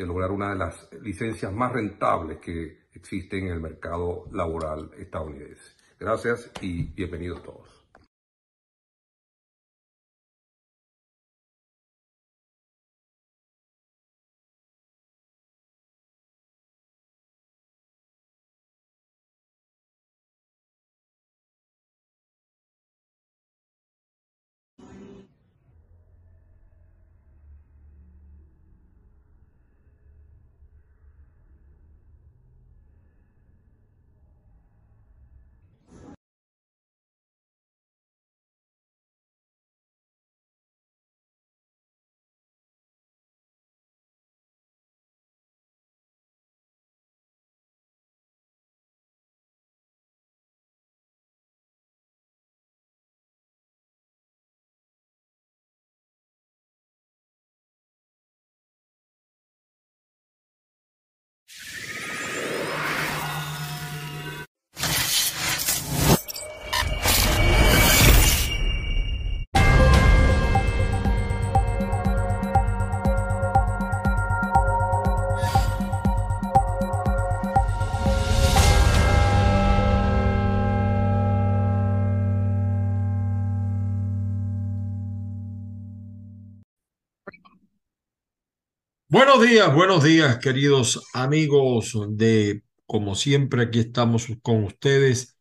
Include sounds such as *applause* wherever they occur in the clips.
de lograr una de las licencias más rentables que existen en el mercado laboral estadounidense. Gracias y bienvenidos todos. Buenos días, buenos días, queridos amigos de, como siempre, aquí estamos con ustedes.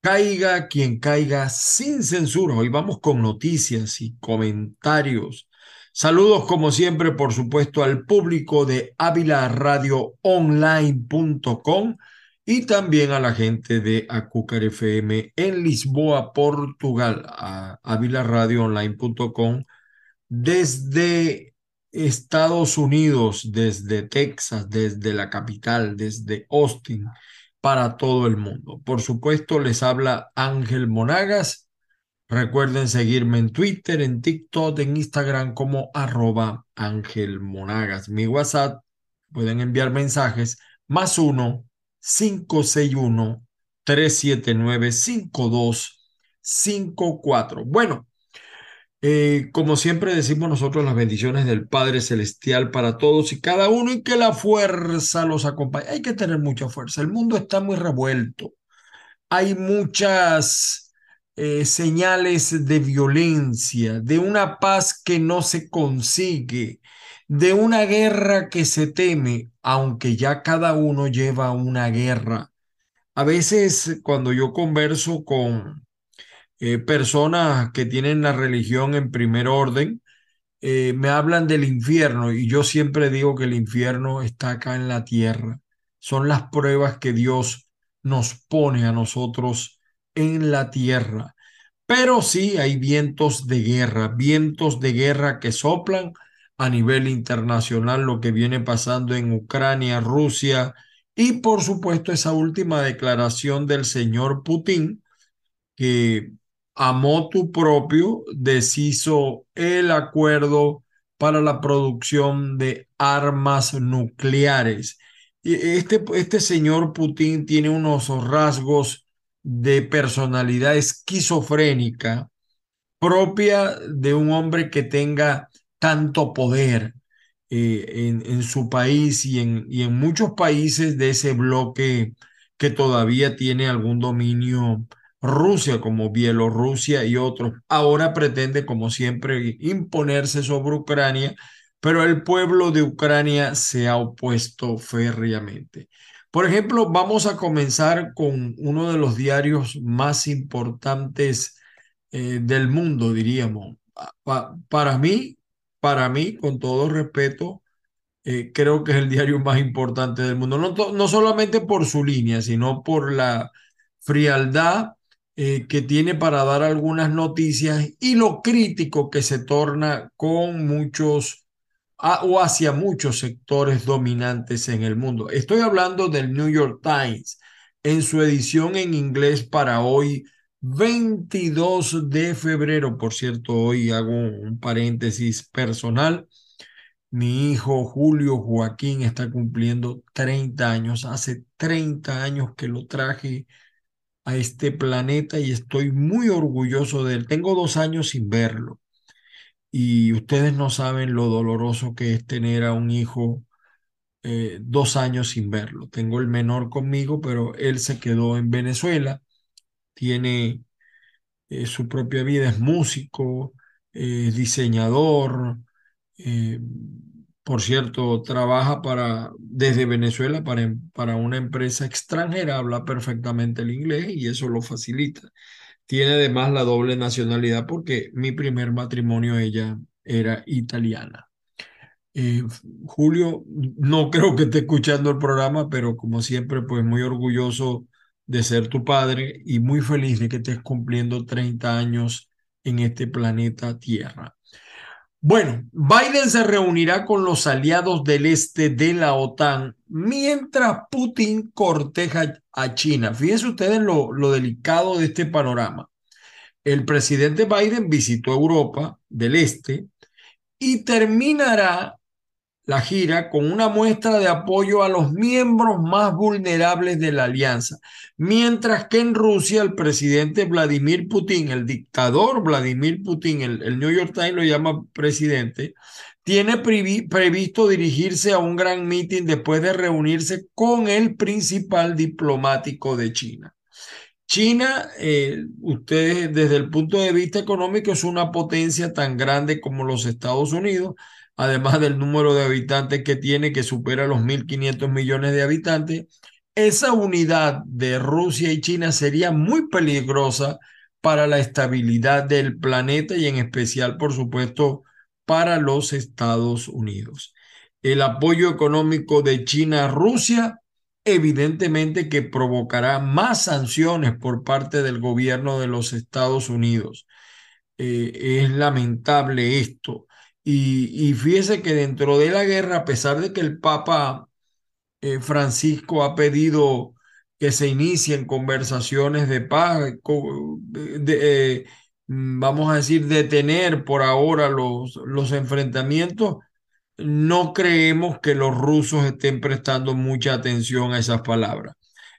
Caiga quien caiga sin censura. Hoy vamos con noticias y comentarios. Saludos, como siempre, por supuesto, al público de Online.com y también a la gente de Acúcar FM en Lisboa, Portugal, a Online.com desde Estados Unidos, desde Texas, desde la capital, desde Austin, para todo el mundo. Por supuesto, les habla Ángel Monagas. Recuerden seguirme en Twitter, en TikTok, en Instagram como arroba Ángel Monagas. Mi WhatsApp, pueden enviar mensajes más uno 561 379 5254. Bueno, eh, como siempre decimos nosotros, las bendiciones del Padre Celestial para todos y cada uno y que la fuerza los acompañe. Hay que tener mucha fuerza. El mundo está muy revuelto. Hay muchas eh, señales de violencia, de una paz que no se consigue, de una guerra que se teme, aunque ya cada uno lleva una guerra. A veces cuando yo converso con eh, personas que tienen la religión en primer orden, eh, me hablan del infierno y yo siempre digo que el infierno está acá en la tierra. Son las pruebas que Dios nos pone a nosotros en la tierra. Pero sí hay vientos de guerra, vientos de guerra que soplan a nivel internacional, lo que viene pasando en Ucrania, Rusia y por supuesto esa última declaración del señor Putin que a motu propio deshizo el acuerdo para la producción de armas nucleares. Este, este señor Putin tiene unos rasgos de personalidad esquizofrénica propia de un hombre que tenga tanto poder eh, en, en, su país y en, y en muchos países de ese bloque que todavía tiene algún dominio Rusia como Bielorrusia y otros, ahora pretende, como siempre, imponerse sobre Ucrania, pero el pueblo de Ucrania se ha opuesto férreamente. Por ejemplo, vamos a comenzar con uno de los diarios más importantes eh, del mundo, diríamos. para mí, para mí, con todo respeto, eh, creo que es el diario más importante del mundo. No, no solamente por su línea, sino por la frialdad eh, que tiene para dar algunas noticias y lo crítico que se torna con muchos o hacia muchos sectores dominantes en el mundo. Estoy hablando del New York Times en su edición en inglés para hoy, 22 de febrero. Por cierto, hoy hago un paréntesis personal. Mi hijo Julio Joaquín está cumpliendo 30 años. Hace 30 años que lo traje a este planeta y estoy muy orgulloso de él. Tengo dos años sin verlo y ustedes no saben lo doloroso que es tener a un hijo eh, dos años sin verlo. Tengo el menor conmigo, pero él se quedó en Venezuela, tiene eh, su propia vida, es músico, es diseñador. Por cierto, trabaja para, desde Venezuela para, para una empresa extranjera, habla perfectamente el inglés y eso lo facilita. Tiene además la doble nacionalidad porque mi primer matrimonio ella era italiana. Eh, Julio, no *laughs* creo que esté escuchando el programa, pero como siempre, pues muy orgulloso de ser tu padre y muy feliz de que estés cumpliendo 30 años en este planeta Tierra. Bueno, Biden se reunirá con los aliados del este de la OTAN mientras Putin corteja a China. Fíjense ustedes lo, lo delicado de este panorama. El presidente Biden visitó Europa del Este y terminará la gira con una muestra de apoyo a los miembros más vulnerables de la alianza, mientras que en Rusia el presidente Vladimir Putin, el dictador Vladimir Putin, el, New York Times lo llama presidente, tiene previsto dirigirse a un gran mitin después de reunirse con el principal diplomático de China. China, eh, ustedes desde el punto de vista económico es una potencia tan grande como los Estados Unidos, además del número de habitantes que tiene, que supera los 1.500 millones de habitantes, esa unidad de Rusia y China sería muy peligrosa para la estabilidad del planeta y en especial, por supuesto, para los Estados Unidos. El apoyo económico de China a Rusia evidentemente que provocará más sanciones por parte del gobierno de los Estados Unidos. Eh, es lamentable esto. Y, fíjese que dentro de la guerra, a pesar de que el Papa eh, Francisco ha pedido que se inicien conversaciones de paz, eh, vamos a decir, detener por ahora los, los enfrentamientos, no creemos que los rusos estén prestando mucha atención a esas palabras.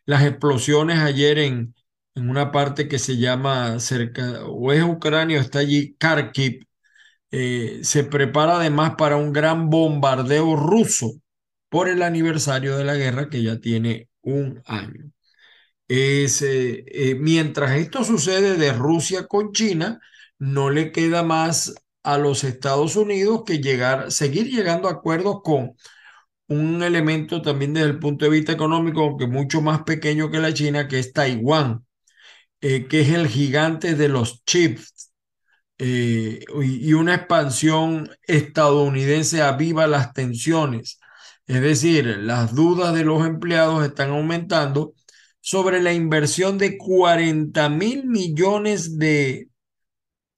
Las explosiones ayer en, en una parte que se llama cerca, o es Ucrania, o está allí Kharkiv, eh, se prepara además para un gran bombardeo ruso por el aniversario de la guerra que ya tiene un año. Es, eh, eh, mientras esto sucede de Rusia con China, no le queda más a los Estados Unidos que llegar, seguir llegando a acuerdos con un elemento también desde el punto de vista económico, aunque mucho más pequeño que la China, que es Taiwán, que es el gigante de los chips eh, y una expansión estadounidense aviva las tensiones. Es decir, las dudas de los empleados están aumentando sobre la inversión de 40 mil millones de,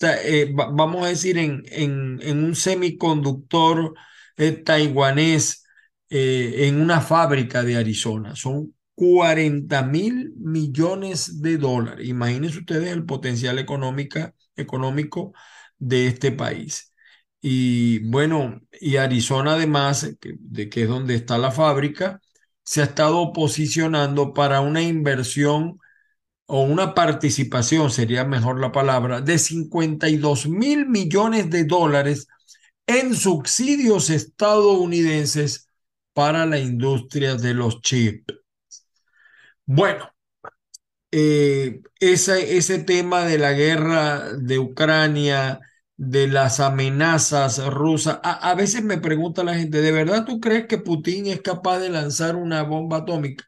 eh, vamos a decir, en, en, un semiconductor eh, taiwanés en una fábrica de Arizona. Son 40 mil millones de dólares. Imagínense ustedes el potencial económico de este país. Y bueno, y Arizona además, de que es donde está la fábrica, se ha estado posicionando para una inversión o una participación, sería mejor la palabra, de 52 mil millones de dólares en subsidios estadounidenses para la industria de los chips. Bueno, eh, ese, tema de la guerra de Ucrania, de las amenazas rusas, a, veces me pregunta la gente, ¿de verdad tú crees que Putin es capaz de lanzar una bomba atómica?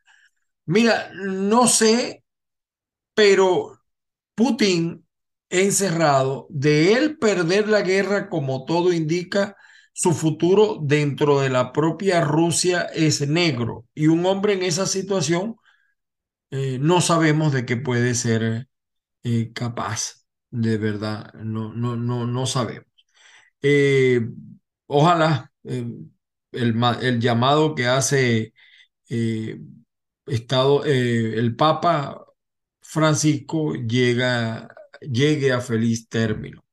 Mira, no sé, pero Putin encerrado, de él perder la guerra, como todo indica, su futuro dentro de la propia Rusia es negro. Y un hombre en esa situación eh, no sabemos de qué puede ser eh, capaz, de verdad, no, no, no, no sabemos. Eh, ojalá el, el, llamado que hace Estado, el Papa Francisco llega, llegue a feliz término.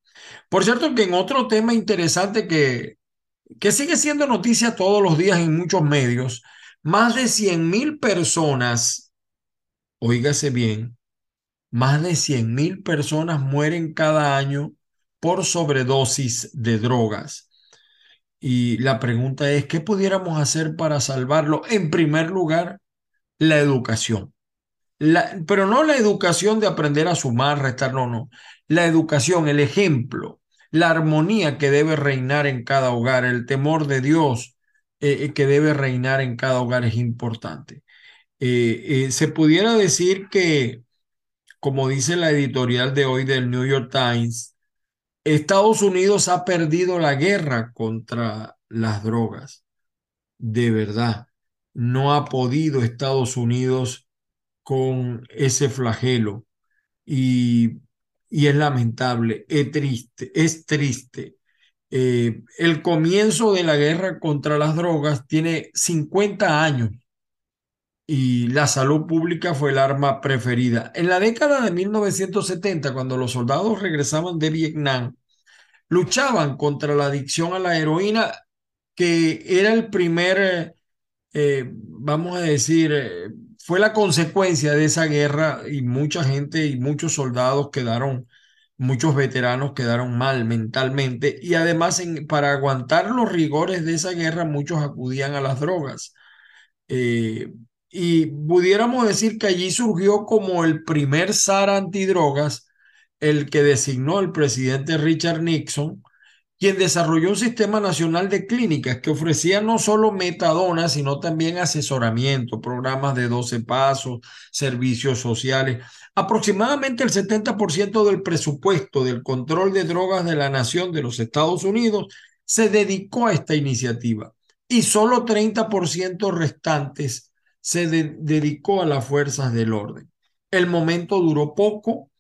Por cierto, que en otro tema interesante que, que sigue siendo noticia todos los días en muchos medios, más de 100 mil personas, oígase bien, más de 100 mil personas mueren cada año por sobredosis de drogas. Y la pregunta es, ¿qué pudiéramos hacer para salvarlo? En primer lugar, la educación pero no la educación de aprender a sumar, restar, no, no. La educación, el ejemplo, la armonía que debe reinar en cada hogar, el temor de Dios eh, eh, que debe reinar en cada hogar es importante. Eh, se pudiera decir que, como dice la editorial de hoy del New York Times, Estados Unidos ha perdido la guerra contra las drogas. De verdad, no ha podido Estados Unidos con ese flagelo y, y es lamentable, es triste, es triste. Eh, el comienzo de la guerra contra las drogas tiene 50 años y la salud pública fue el arma preferida. En la década de 1970, cuando los soldados regresaban de Vietnam, luchaban contra la adicción a la heroína, que era el primer, eh, vamos a decir, eh, fue la consecuencia de esa guerra y mucha gente y muchos soldados quedaron, muchos veteranos quedaron mal mentalmente y además para aguantar los rigores de esa guerra muchos acudían a las drogas. Eh, y pudiéramos decir que allí surgió como el primer zar antidrogas, el que designó el presidente Richard Nixon, quien desarrolló un sistema nacional de clínicas que ofrecía no solo metadona, sino también asesoramiento, programas de 12 pasos, servicios sociales. Aproximadamente el 70% del presupuesto del control de drogas de la nación de los Estados Unidos se dedicó a esta iniciativa y solo 30% restantes se dedicó a las fuerzas del orden. El momento duró poco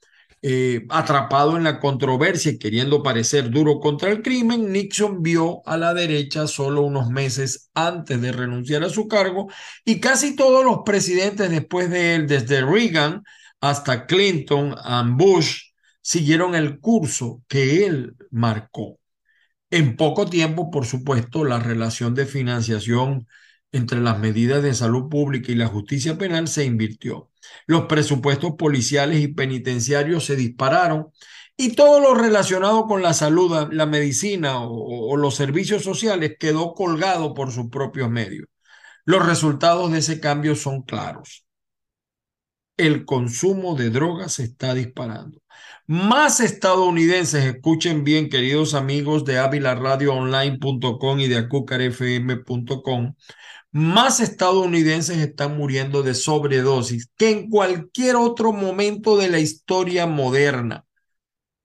eh, atrapado en la controversia y queriendo parecer duro contra el crimen, Nixon vio a la derecha solo unos meses antes de renunciar a su cargo y casi todos los presidentes después de él, desde Reagan hasta Clinton y Bush, siguieron el curso que él marcó. En poco tiempo, por supuesto, la relación de financiación entre las medidas de salud pública y la justicia penal se invirtió. Los presupuestos policiales y penitenciarios se dispararon y todo lo relacionado con la salud, la medicina o, los servicios sociales quedó colgado por sus propios medios. Los resultados de ese cambio son claros. El consumo de drogas se está disparando. Más estadounidenses, escuchen bien, queridos amigos de avilaradioonline.com y de acucarfm.com, más estadounidenses están muriendo de sobredosis que en cualquier otro momento de la historia moderna.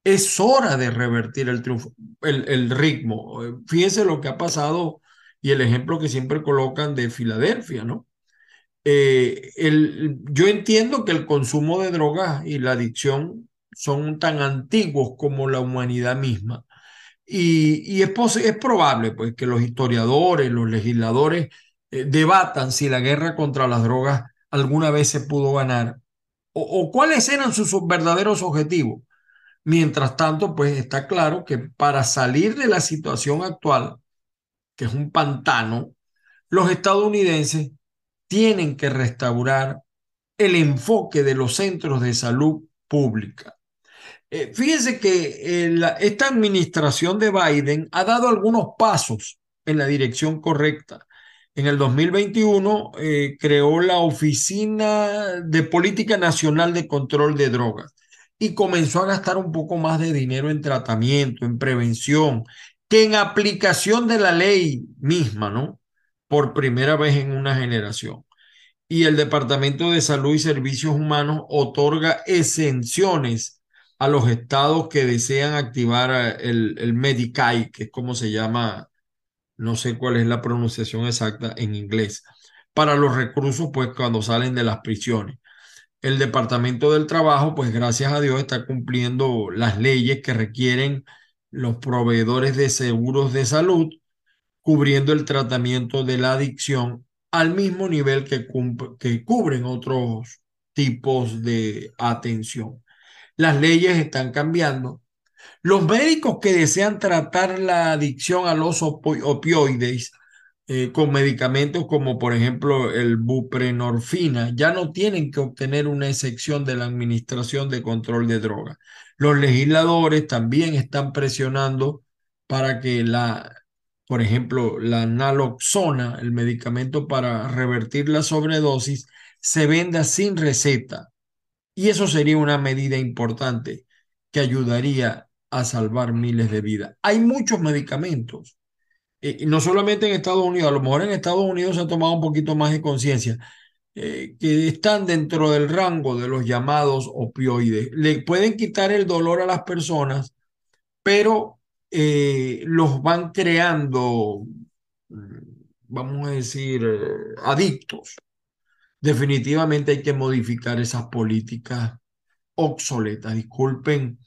Es hora de revertir el triunfo, el, ritmo. Fíjense lo que ha pasado y el ejemplo que siempre colocan de Filadelfia, ¿no? Eh, yo entiendo que el consumo de drogas y la adicción son tan antiguos como la humanidad misma. Y, es, es probable pues, que los historiadores, los legisladores eh, debatan si la guerra contra las drogas alguna vez se pudo ganar o, cuáles eran sus, verdaderos objetivos. Mientras tanto, pues está claro que para salir de la situación actual, que es un pantano, los estadounidenses tienen que restaurar el enfoque de los centros de salud pública. Eh, fíjense que eh, esta administración de Biden ha dado algunos pasos en la dirección correcta. En el 2021 eh, creó la Oficina de Política Nacional de Control de Drogas y comenzó a gastar un poco más de dinero en tratamiento, en prevención, que en aplicación de la ley misma, ¿no? Por primera vez en una generación. y el Departamento de Salud y Servicios Humanos otorga exenciones a los estados que desean activar eh, el, el Medicaid, que es como se llama, no sé cuál es la pronunciación exacta en inglés, para los reclusos, pues cuando salen de las prisiones. El Departamento del Trabajo, pues gracias a Dios, está cumpliendo las leyes que requieren los proveedores de seguros de salud, cubriendo el tratamiento de la adicción al mismo nivel que, que cubren otros tipos de atención. Las leyes están cambiando. Los médicos que desean tratar la adicción a los opioides eh, con medicamentos como por ejemplo el buprenorfina ya no tienen que obtener una excepción de la Administración de Control de Drogas. Los legisladores también están presionando para que la, por ejemplo, la naloxona, el medicamento para revertir la sobredosis, se venda sin receta. Y eso sería una medida importante que ayudaría a salvar miles de vidas. Hay muchos medicamentos, y no solamente en Estados Unidos, a lo mejor en Estados Unidos se ha tomado un poquito más de conciencia, eh, que están dentro del rango de los llamados opioides. Le pueden quitar el dolor a las personas, pero eh, los van creando, mm, vamos a decir, eh, adictos. Definitivamente hay que modificar esas políticas obsoletas. Disculpen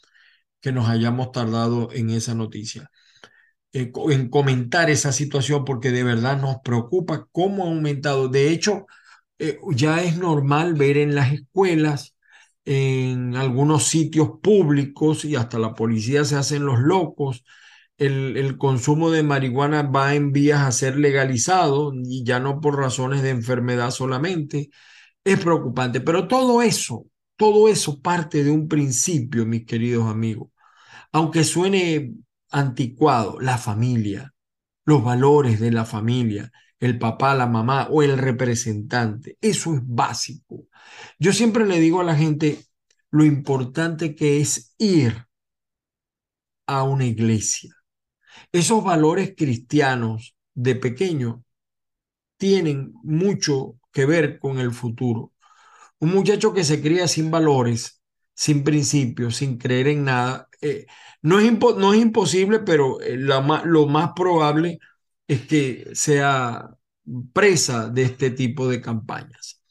que nos hayamos tardado en esa noticia, en comentar esa situación, porque de verdad nos preocupa cómo ha aumentado. De hecho, eh, ya es normal ver en las escuelas, en algunos sitios públicos y hasta la policía se hacen los locos. El, el, consumo de marihuana va en vías a ser legalizado y ya no por razones de enfermedad solamente. Es preocupante, pero todo eso, todo eso parte de un principio, mis queridos amigos. Aunque suene anticuado, la familia, los valores de la familia, el papá, la mamá o el representante. Eso es básico. Yo siempre le digo a la gente lo importante que es ir a una iglesia. Esos valores cristianos de pequeño tienen mucho que ver con el futuro. Un muchacho que se cría sin valores, sin principios, sin creer en nada, eh, no, es no, es imposible, pero eh, lo más probable es que sea presa de este tipo de campañas.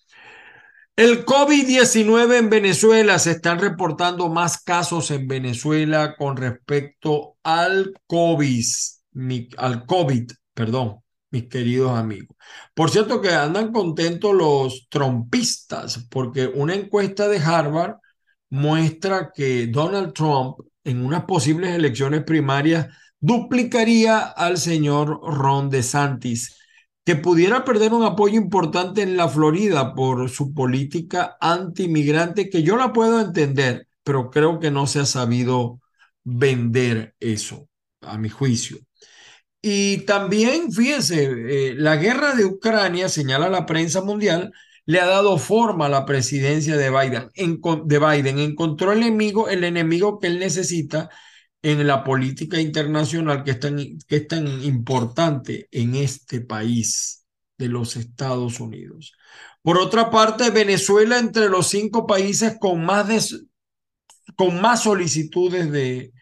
El COVID-19 en Venezuela, se están reportando más casos en Venezuela con respecto al COVID, al COVID, perdón, mis queridos amigos. Por cierto que andan contentos los trompistas porque una encuesta de Harvard muestra que Donald Trump en unas posibles elecciones primarias duplicaría al señor Ron DeSantis, que pudiera perder un apoyo importante en la Florida por su política anti-inmigrante, que yo la puedo entender, pero creo que no se ha sabido vender eso, a mi juicio. Y también, fíjense, eh, la guerra de Ucrania, señala la prensa mundial, le ha dado forma a la presidencia de Biden. de Biden encontró el enemigo, el enemigo que él necesita en la política internacional que es tan, que es tan importante en este país de los Estados Unidos. Por otra parte, Venezuela entre los cinco países con más, de, con más solicitudes de,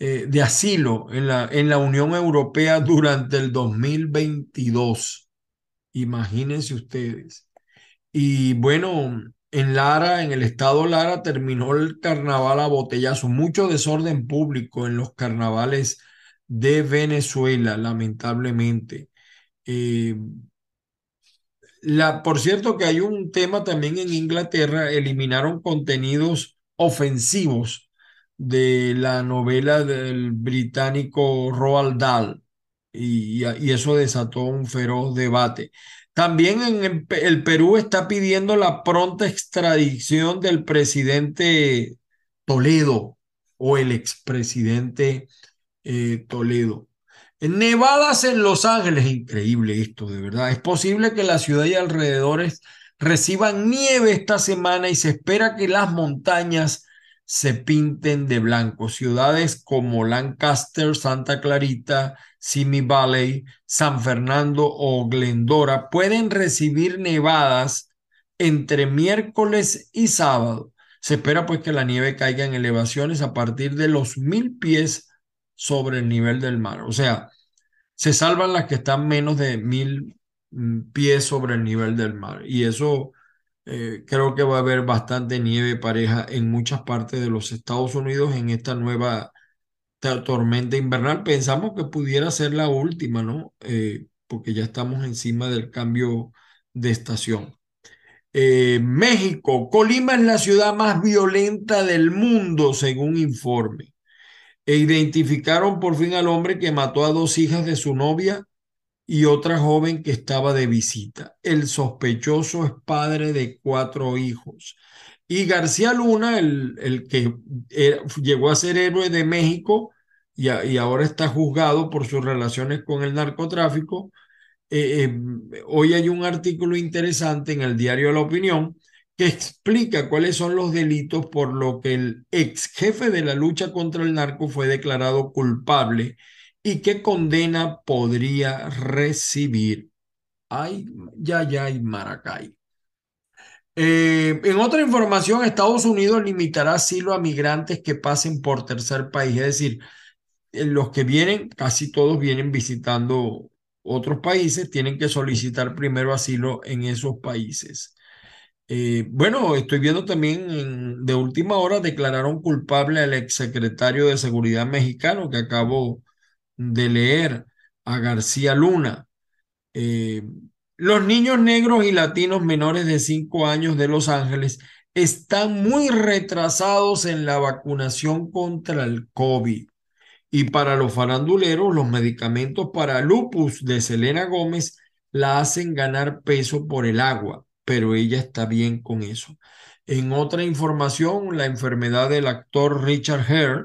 eh, de asilo en la, en la Unión Europea durante el 2022. Imagínense ustedes. Y bueno, en Lara, en el estado Lara, terminó el carnaval a botellazo. Mucho desorden público en los carnavales de Venezuela, lamentablemente. Eh, la, por cierto que hay un tema también en Inglaterra, eliminaron contenidos ofensivos de la novela del británico Roald Dahl y, y eso desató un feroz debate. También en el, Perú está pidiendo la pronta extradición del presidente Toledo o el expresidente eh, Toledo. Nevadas en Los Ángeles, increíble esto, de verdad. Es posible que la ciudad y alrededores reciban nieve esta semana y se espera que las montañas se pinten de blanco. Ciudades como Lancaster, Santa Clarita, Simi Valley, San Fernando o Glendora pueden recibir nevadas entre miércoles y sábado. Se espera pues que la nieve caiga en elevaciones a partir de los mil pies sobre el nivel del mar. O sea, se salvan las que están menos de mil mm, pies sobre el nivel del mar. Y eso eh, creo que va a haber bastante nieve pareja en muchas partes de los Estados Unidos en esta nueva tormenta invernal. Pensamos que pudiera ser la última, ¿no? Eh, porque ya estamos encima del cambio de estación. Eh, México, Colima es la ciudad más violenta del mundo, según informe. E identificaron por fin al hombre que mató a dos hijas de su novia y otra joven que estaba de visita. El sospechoso es padre de cuatro hijos. Y García Luna, el, el que llegó a ser héroe de México y, y, ahora está juzgado por sus relaciones con el narcotráfico, eh, eh, hoy hay un artículo interesante en el diario La Opinión que explica cuáles son los delitos por lo que el ex jefe de la lucha contra el narco fue declarado culpable y qué condena podría recibir. Ay, ya, ya, Maracay. Eh, en otra información, Estados Unidos limitará asilo a migrantes que pasen por tercer país, es decir, los que vienen, casi todos vienen visitando otros países, tienen que solicitar primero asilo en esos países. Eh, bueno, estoy viendo también de última hora declararon culpable al exsecretario de Seguridad mexicano que acabo de leer, a García Luna. Eh, los niños negros y latinos menores de 5 años de Los Ángeles están muy retrasados en la vacunación contra el COVID. Y para los faranduleros, los medicamentos para lupus de Selena Gómez la hacen ganar peso por el agua, pero ella está bien con eso. En otra información, la enfermedad del actor Richard Hare,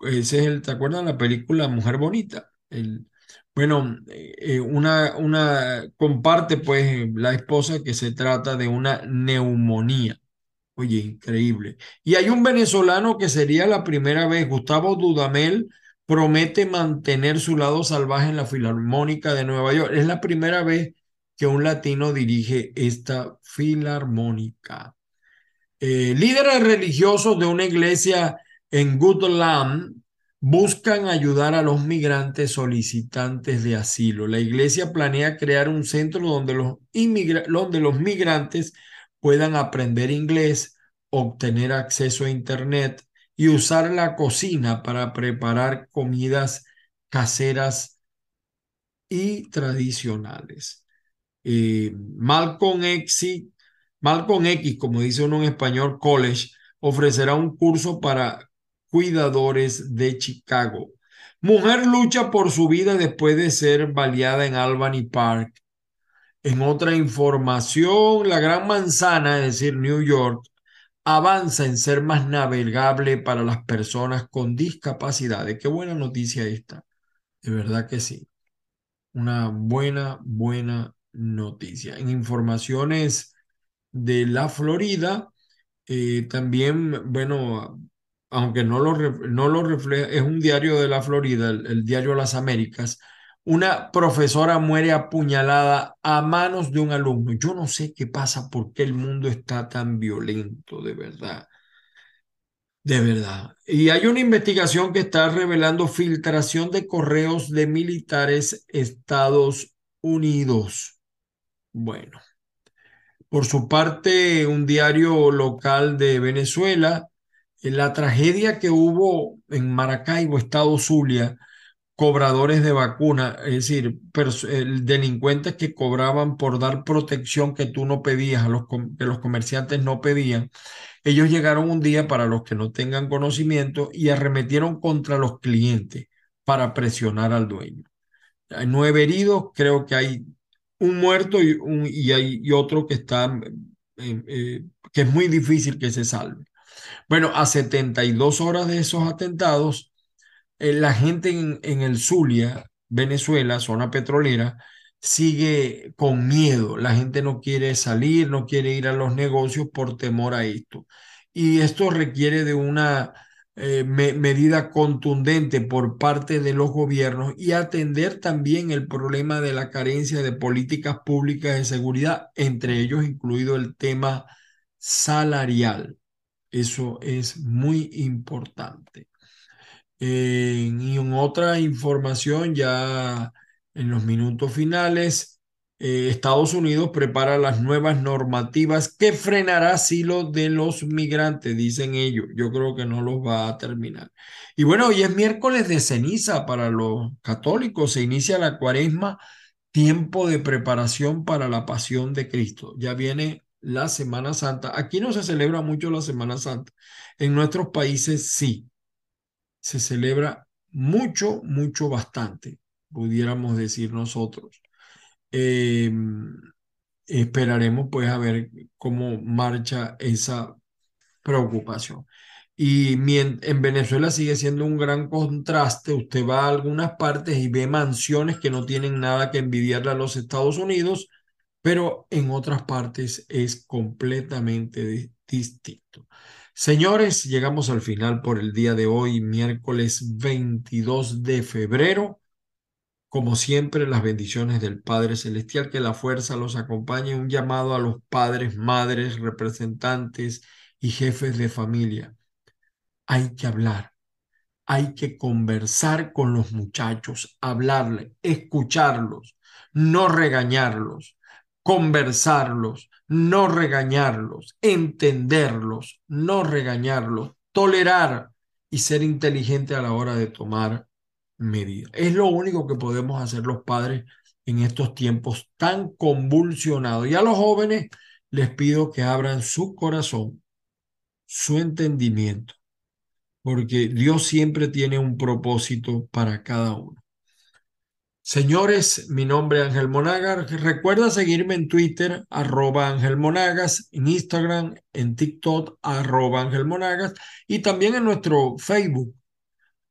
ese es el, ¿te acuerdas la película Mujer Bonita? El, bueno, eh, una, una comparte pues la esposa que se trata de una neumonía. Oye, increíble. Y hay un venezolano que sería la primera vez, Gustavo Dudamel, promete mantener su lado salvaje en la Filarmónica de Nueva York. Es la primera vez que un latino dirige esta filarmónica. Eh, líderes religiosos de una iglesia en Goodland buscan ayudar a los migrantes solicitantes de asilo. La iglesia planea crear un centro donde los, donde los migrantes puedan aprender inglés, obtener acceso a Internet y usar la cocina para preparar comidas caseras y tradicionales. Eh, Malcolm, X, X, como dice uno en español, College, ofrecerá un curso para cuidadores de Chicago. Mujer lucha por su vida después de ser baleada en Albany Park. En otra información, la Gran Manzana, es decir, New York, avanza en ser más navegable para las personas con discapacidades. Qué buena noticia esta. De verdad que sí. Una buena, buena noticia. En informaciones de la Florida, eh, también, bueno, aunque no lo, no lo refleja, es un diario de la Florida, el, diario Las Américas, una profesora muere apuñalada a manos de un alumno. Yo no sé qué pasa, por qué el mundo está tan violento, de verdad. De verdad. Y hay una investigación que está revelando filtración de correos de militares Estados Unidos. Bueno. Por su parte, un diario local de Venezuela, en la tragedia que hubo en Maracaibo, Estado Zulia, cobradores de vacuna, es decir, delincuentes que cobraban por dar protección que tú no pedías, a los, que los comerciantes no pedían. Ellos llegaron un día, para los que no tengan conocimiento, y arremetieron contra los clientes para presionar al dueño. Hay nueve heridos, creo que hay un muerto y, un, y hay otro que está, eh, eh, que es muy difícil que se salve. Bueno, a 72 horas de esos atentados, eh, la gente en, el Zulia, Venezuela, zona petrolera, sigue con miedo. La gente no quiere salir, no quiere ir a los negocios por temor a esto. Y esto requiere de una eh, medida contundente por parte de los gobiernos y atender también el problema de la carencia de políticas públicas de seguridad, entre ellos incluido el tema salarial. Eso es muy importante. y en otra información, ya en los minutos finales, eh, Estados Unidos prepara las nuevas normativas que frenará asilo de los migrantes, dicen ellos. Yo creo que no los va a terminar. Y bueno, hoy es miércoles de ceniza para los católicos. Se inicia la cuaresma, tiempo de preparación para la pasión de Cristo. Ya viene la Semana Santa. Aquí no se celebra mucho la Semana Santa. En nuestros países sí. Se celebra mucho, mucho, bastante, pudiéramos decir nosotros. Em, esperaremos pues a ver cómo marcha esa preocupación. Y en Venezuela sigue siendo un gran contraste. Usted va a algunas partes y ve mansiones que no tienen nada que envidiarle a los Estados Unidos, pero en otras partes es completamente distinto. Señores, llegamos al final por el día de hoy, miércoles 22 de febrero. Como siempre, las bendiciones del Padre Celestial, que la fuerza los acompañe, un llamado a los padres, madres, representantes y jefes de familia. Hay que hablar, hay que conversar con los muchachos, hablarle, escucharlos, no regañarlos, conversarlos, no regañarlos, entenderlos, no regañarlos, tolerar y ser inteligente a la hora de tomar medida. Es lo único que podemos hacer los padres en estos tiempos tan convulsionados. Y a los jóvenes les pido que abran su corazón, su entendimiento, porque Dios siempre tiene un propósito para cada uno. Señores, mi nombre es Ángel Monagas. Recuerda seguirme en Twitter, arroba Ángel Monagas, en Instagram, en TikTok, arroba Ángel Monagas, y también en nuestro Facebook,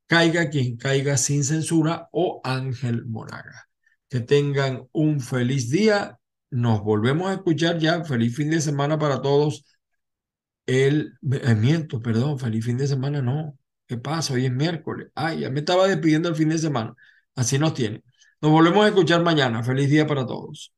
Caiga quien caiga sin censura o Ángel Moraga. Que tengan un feliz día. Nos volvemos a escuchar ya. Feliz fin de semana para todos. El eh, miento, perdón, feliz fin de semana no. ¿Qué pasa? Hoy es miércoles. Ay, ya me estaba despidiendo el fin de semana. Así nos tiene. Nos volvemos a escuchar mañana. Feliz día para todos.